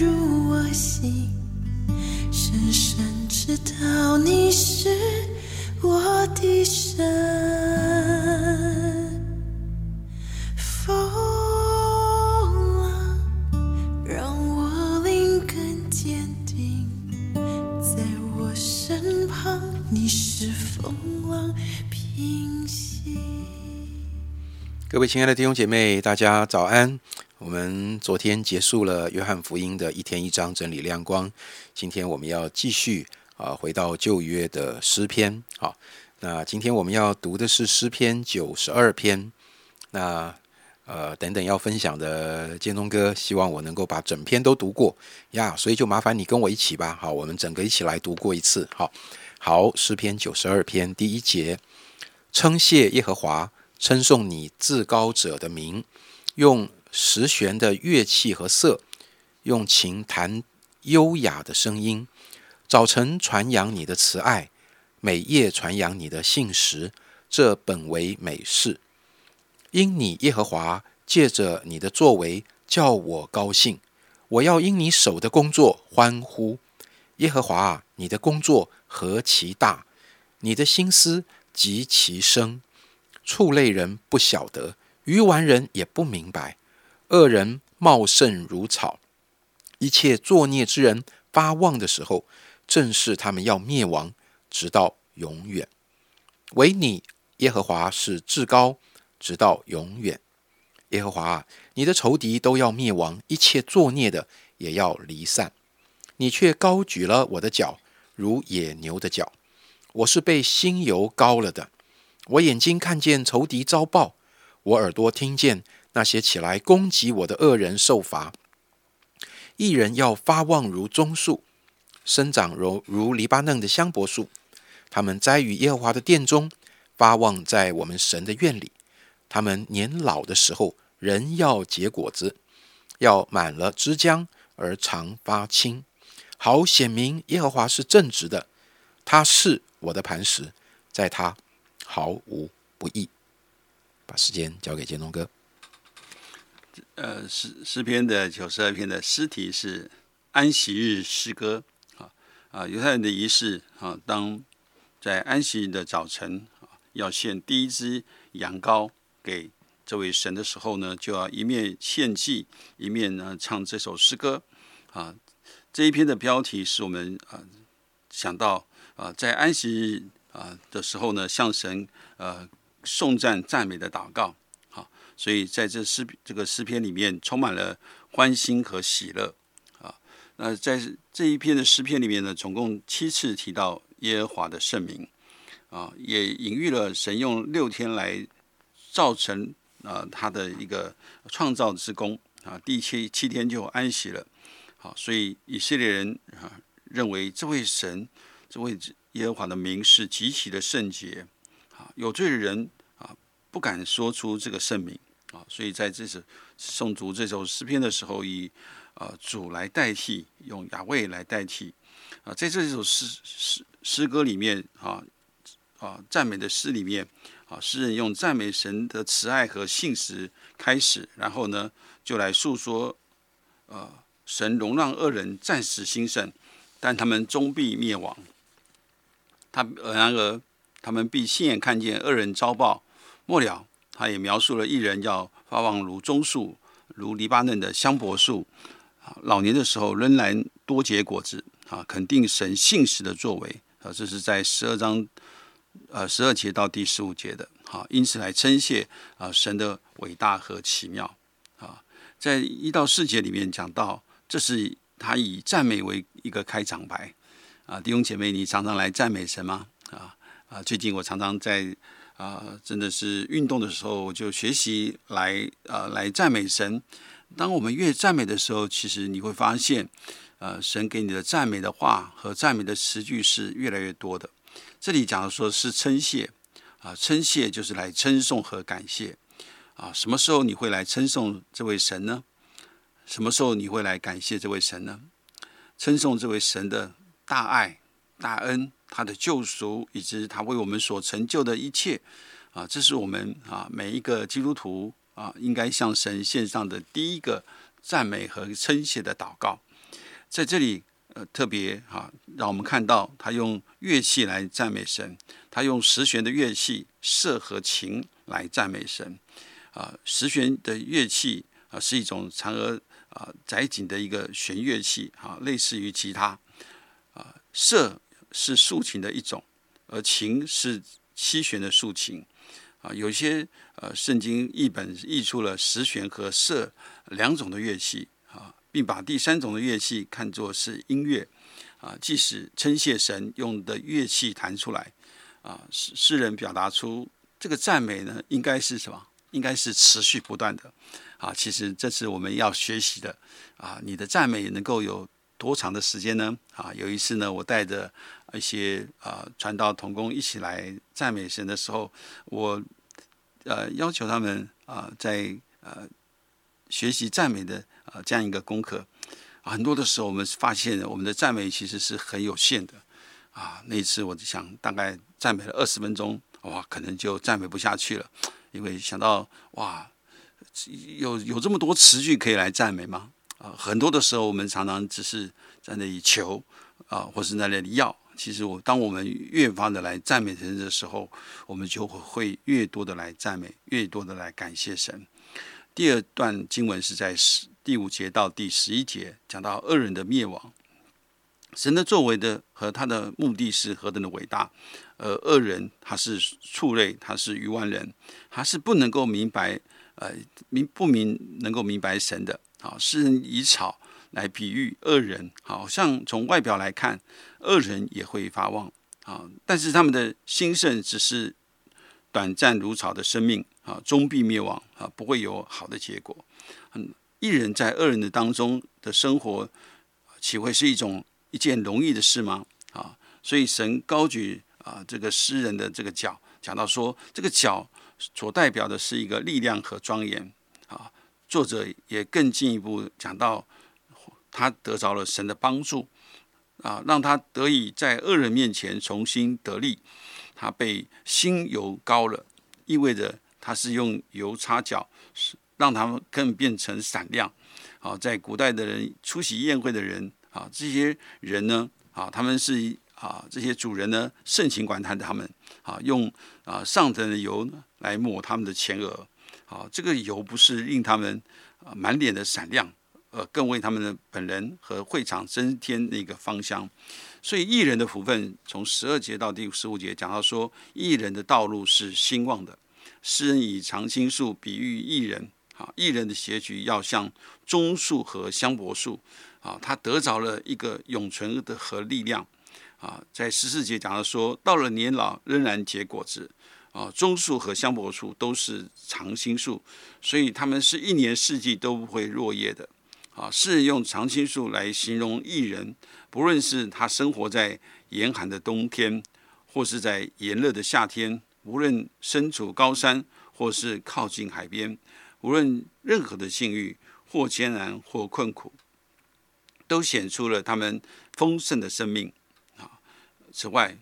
入我心，深深知道你是我的神。风浪让我灵更坚定，在我身旁，你是风浪平息。各位亲爱的弟兄姐妹，大家早安。我们昨天结束了约翰福音的一天一章整理亮光，今天我们要继续啊，回到旧约的诗篇。好，那今天我们要读的是诗篇九十二篇。那呃，等等要分享的建东哥，希望我能够把整篇都读过呀，所以就麻烦你跟我一起吧。好，我们整个一起来读过一次。好，好，诗篇九十二篇第一节，称谢耶和华。称颂你至高者的名，用十弦的乐器和瑟，用琴弹优雅的声音。早晨传扬你的慈爱，每夜传扬你的信实，这本为美事。因你耶和华借着你的作为叫我高兴，我要因你手的工作欢呼。耶和华啊，你的工作何其大，你的心思极其深。畜类人不晓得，愚顽人也不明白。恶人茂盛如草，一切作孽之人发旺的时候，正是他们要灭亡，直到永远。唯你耶和华是至高，直到永远。耶和华啊，你的仇敌都要灭亡，一切作孽的也要离散。你却高举了我的脚，如野牛的脚。我是被心油膏了的。我眼睛看见仇敌遭报，我耳朵听见那些起来攻击我的恶人受罚。一人要发旺如棕树，生长如如黎巴嫩的香柏树。他们栽于耶和华的殿中，发旺在我们神的院里。他们年老的时候，仍要结果子，要满了枝浆而常发青，好显明耶和华是正直的。他是我的磐石，在他。毫无不义。把时间交给建东哥。呃，诗诗篇的九十二篇的诗题是安息日诗歌。啊啊，犹太人的仪式啊，当在安息日的早晨啊，要献第一只羊羔给这位神的时候呢，就要一面献祭，一面呢唱这首诗歌。啊，这一篇的标题是我们啊想到啊，在安息日。啊的时候呢，向神呃颂赞赞美的祷告，所以在这诗这个诗篇里面充满了欢欣和喜乐啊。那在这一篇的诗篇里面呢，总共七次提到耶和华的圣名啊，也隐喻了神用六天来造成啊他的一个创造之功啊，第七七天就安息了。好，所以以色列人啊认为这位神这位。耶和华的名是极其的圣洁，啊，有罪的人啊不敢说出这个圣名啊，所以在这首诵读这首诗篇的时候，以呃主来代替，用雅卫来代替啊，在这首诗诗诗歌里面啊啊赞美的诗里面啊，诗人用赞美神的慈爱和信实开始，然后呢就来诉说呃神容让恶人暂时兴盛，但他们终必灭亡。他然而，他们必亲眼看见恶人遭报。末了，他也描述了一人要发旺如棕树，如黎巴嫩的香柏树。啊，老年的时候仍然多结果子。啊，肯定神信实的作为。啊，这是在十二章，呃，十二节到第十五节的。好，因此来称谢啊神的伟大和奇妙。啊，在一到四节里面讲到，这是他以赞美为一个开场白。啊，弟兄姐妹，你常常来赞美神吗？啊啊，最近我常常在啊，真的是运动的时候，就学习来啊来赞美神。当我们越赞美的时候，其实你会发现，呃，神给你的赞美的话和赞美的词句是越来越多的。这里讲的说是称谢啊，称谢就是来称颂和感谢啊。什么时候你会来称颂这位神呢？什么时候你会来感谢这位神呢？称颂这位神的。大爱、大恩，他的救赎，以及他为我们所成就的一切，啊，这是我们啊每一个基督徒啊应该向神献上的第一个赞美和称谢的祷告。在这里呃特别啊，让我们看到他用乐器来赞美神，他用十弦的乐器瑟和琴来赞美神。啊，十弦的乐器啊是一种嫦娥啊载锦的一个弦乐器啊，类似于吉他啊。瑟是竖琴的一种，而琴是七弦的竖琴啊。有些呃圣经译本译出了十弦和瑟两种的乐器啊，并把第三种的乐器看作是音乐啊。即使称谢神用的乐器弹出来啊，诗诗人表达出这个赞美呢，应该是什么？应该是持续不断的，啊，其实这是我们要学习的，啊，你的赞美能够有多长的时间呢？啊，有一次呢，我带着一些啊传道同工一起来赞美神的时候，我呃要求他们啊在呃学习赞美的啊这样一个功课，很多的时候我们发现我们的赞美其实是很有限的，啊，那一次我就想大概赞美了二十分钟，哇，可能就赞美不下去了。因为想到哇，有有这么多词句可以来赞美吗？啊，很多的时候我们常常只是在那里求啊，或是在那里要。其实我当我们越发的来赞美神的时候，我们就会会越多的来赞美，越多的来感谢神。第二段经文是在十第五节到第十一节，讲到恶人的灭亡。神的作为的和他的目的是何等的伟大，而恶人他是畜类，他是愚顽人，他是不能够明白，呃，明不明能够明白神的。好，诗人以草来比喻恶人，好像从外表来看，恶人也会发旺，啊，但是他们的兴盛只是短暂如草的生命，啊，终必灭亡，啊，不会有好的结果。嗯，一人在恶人的当中的生活，岂会是一种？一件容易的事吗？啊，所以神高举啊这个诗人的这个脚，讲到说这个脚所代表的是一个力量和庄严啊。作者也更进一步讲到，他得着了神的帮助啊，让他得以在恶人面前重新得力。他被新油膏了，意味着他是用油擦脚，是让他们更变成闪亮。好，在古代的人出席宴会的人。啊，这些人呢，啊，他们是啊，这些主人呢，盛情款待他们，啊，用啊上等的油来抹他们的前额，啊，这个油不是令他们啊满脸的闪亮，呃，更为他们的本人和会场增添那个芳香。所以艺人的福分，从十二节到第十五节讲到说，艺人的道路是兴旺的。诗人以常青树比喻艺人，啊，艺人的结局要像棕树和香柏树。啊，他得着了一个永存的和力量。啊，在十四节讲到说，到了年老仍然结果子。啊，棕树和香柏树都是常青树，所以他们是一年四季都不会落叶的。啊，是用常青树来形容艺人，不论是他生活在严寒的冬天，或是在炎热的夏天，无论身处高山或是靠近海边，无论任何的境遇，或艰难或困苦。都显出了他们丰盛的生命！此外，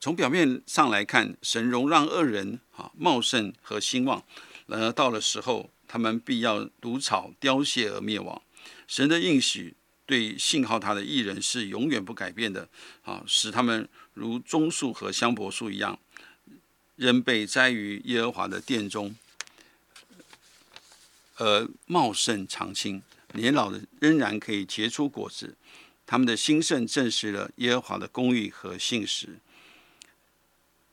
从表面上来看，神容让恶人啊茂盛和兴旺，然而到了时候，他们必要毒草凋谢而灭亡。神的应许对信号他的艺人是永远不改变的啊，使他们如棕树和香柏树一样，仍被栽于耶和华的殿中，而茂盛长青。年老的仍然可以结出果子，他们的兴盛证实了耶和华的公义和信实。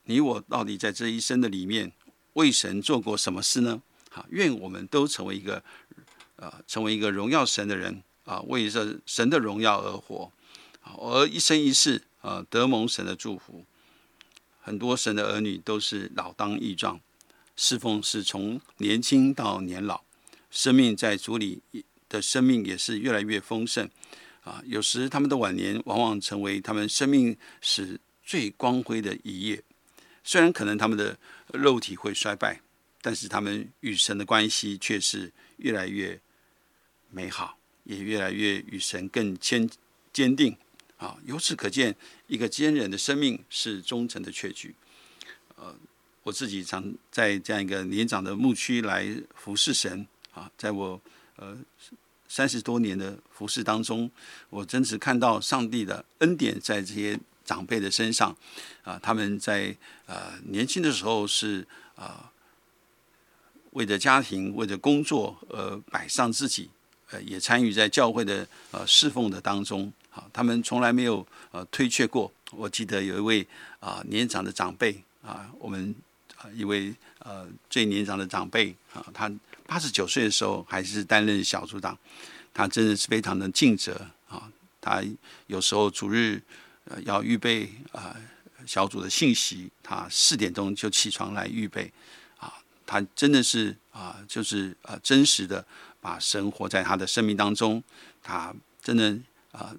你我到底在这一生的里面为神做过什么事呢？好，愿我们都成为一个呃，成为一个荣耀神的人啊，为这神的荣耀而活，而一生一世啊，得蒙神的祝福。很多神的儿女都是老当益壮，侍奉是从年轻到年老，生命在主里。的生命也是越来越丰盛，啊，有时他们的晚年往往成为他们生命史最光辉的一页。虽然可能他们的肉体会衰败，但是他们与神的关系却是越来越美好，也越来越与神更坚坚定。啊，由此可见，一个坚韧的生命是忠诚的确据。呃，我自己常在这样一个年长的牧区来服侍神，啊，在我。呃，三十多年的服侍当中，我真是看到上帝的恩典在这些长辈的身上啊，他们在呃年轻的时候是啊为着家庭、为着工作而摆上自己，呃，也参与在教会的呃侍奉的当中啊，他们从来没有呃推却过。我记得有一位啊年长的长辈啊，我们啊一位呃最年长的长辈啊，他。八十九岁的时候，还是担任小组长，他真的是非常的尽责啊！他有时候主日呃要预备啊小组的信息，他四点钟就起床来预备啊！他真的是啊，就是呃真实的把神活在他的生命当中，他真的啊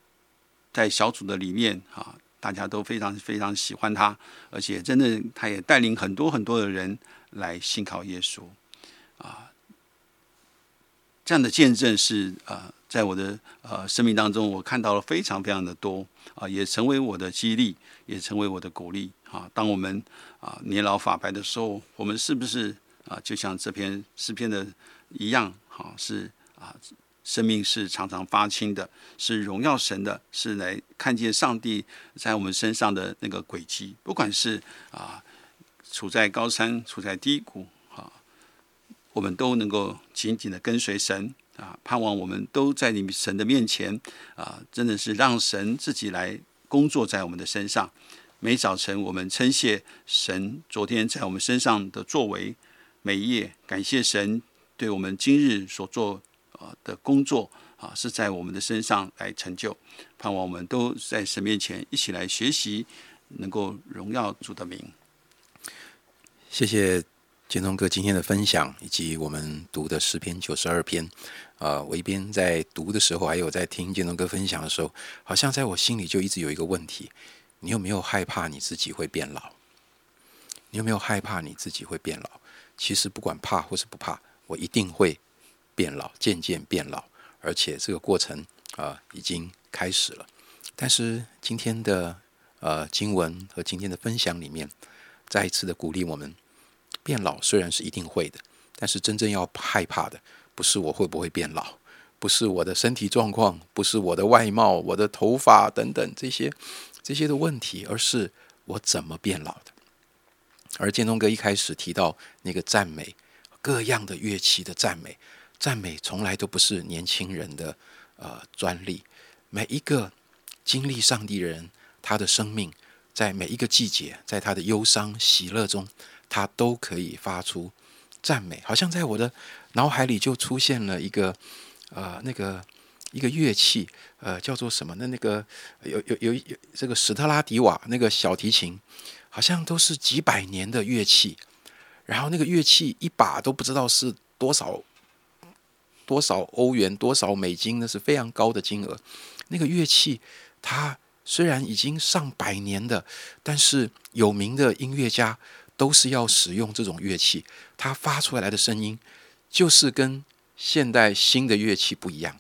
在小组的里面啊，大家都非常非常喜欢他，而且真的他也带领很多很多的人来信靠耶稣啊！这样的见证是啊，在我的呃生命当中，我看到了非常非常的多啊，也成为我的激励，也成为我的鼓励啊。当我们啊年老发白的时候，我们是不是啊，就像这篇诗篇的一样，哈，是啊，生命是常常发青的，是荣耀神的，是来看见上帝在我们身上的那个轨迹，不管是啊处在高山，处在低谷。啊我们都能够紧紧的跟随神啊，盼望我们都在你神的面前啊，真的是让神自己来工作在我们的身上。每早晨我们称谢神昨天在我们身上的作为，每夜感谢神对我们今日所做啊的工作啊，是在我们的身上来成就。盼望我们都在神面前一起来学习，能够荣耀主的名。谢谢。建通哥今天的分享，以及我们读的诗篇九十二篇，啊，我一边在读的时候，还有在听建通哥分享的时候，好像在我心里就一直有一个问题：你有没有害怕你自己会变老？你有没有害怕你自己会变老？其实不管怕或是不怕，我一定会变老，渐渐变老，而且这个过程啊已经开始了。但是今天的呃经文和今天的分享里面，再一次的鼓励我们。变老虽然是一定会的，但是真正要害怕的不是我会不会变老，不是我的身体状况，不是我的外貌、我的头发等等这些这些的问题，而是我怎么变老的。而建东哥一开始提到那个赞美，各样的乐器的赞美，赞美从来都不是年轻人的呃专利，每一个经历上帝的人，他的生命在每一个季节，在他的忧伤、喜乐中。他都可以发出赞美，好像在我的脑海里就出现了一个呃那个一个乐器，呃叫做什么？那那个有有有有这个史特拉迪瓦那个小提琴，好像都是几百年的乐器，然后那个乐器一把都不知道是多少多少欧元多少美金，那是非常高的金额。那个乐器它虽然已经上百年的，但是有名的音乐家。都是要使用这种乐器，它发出来的声音就是跟现代新的乐器不一样。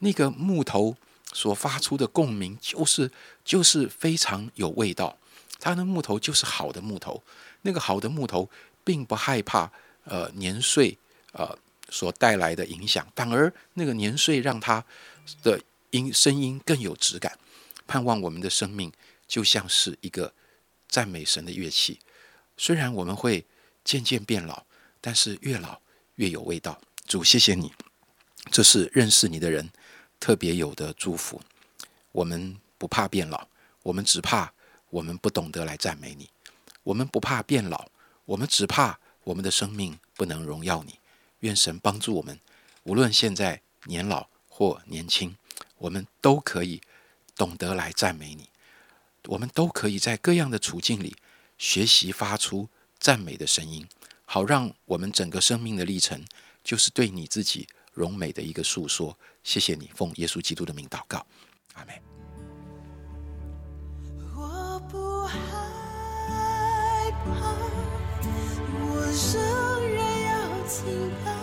那个木头所发出的共鸣，就是就是非常有味道。它的木头就是好的木头，那个好的木头并不害怕呃年岁呃所带来的影响，反而那个年岁让它的音声音更有质感。盼望我们的生命就像是一个赞美神的乐器。虽然我们会渐渐变老，但是越老越有味道。主，谢谢你，这是认识你的人特别有的祝福。我们不怕变老，我们只怕我们不懂得来赞美你。我们不怕变老，我们只怕我们的生命不能荣耀你。愿神帮助我们，无论现在年老或年轻，我们都可以懂得来赞美你。我们都可以在各样的处境里。学习发出赞美的声音，好让我们整个生命的历程就是对你自己荣美的一个诉说。谢谢你，奉耶稣基督的名祷告，阿门。我不害怕，我仍然要敬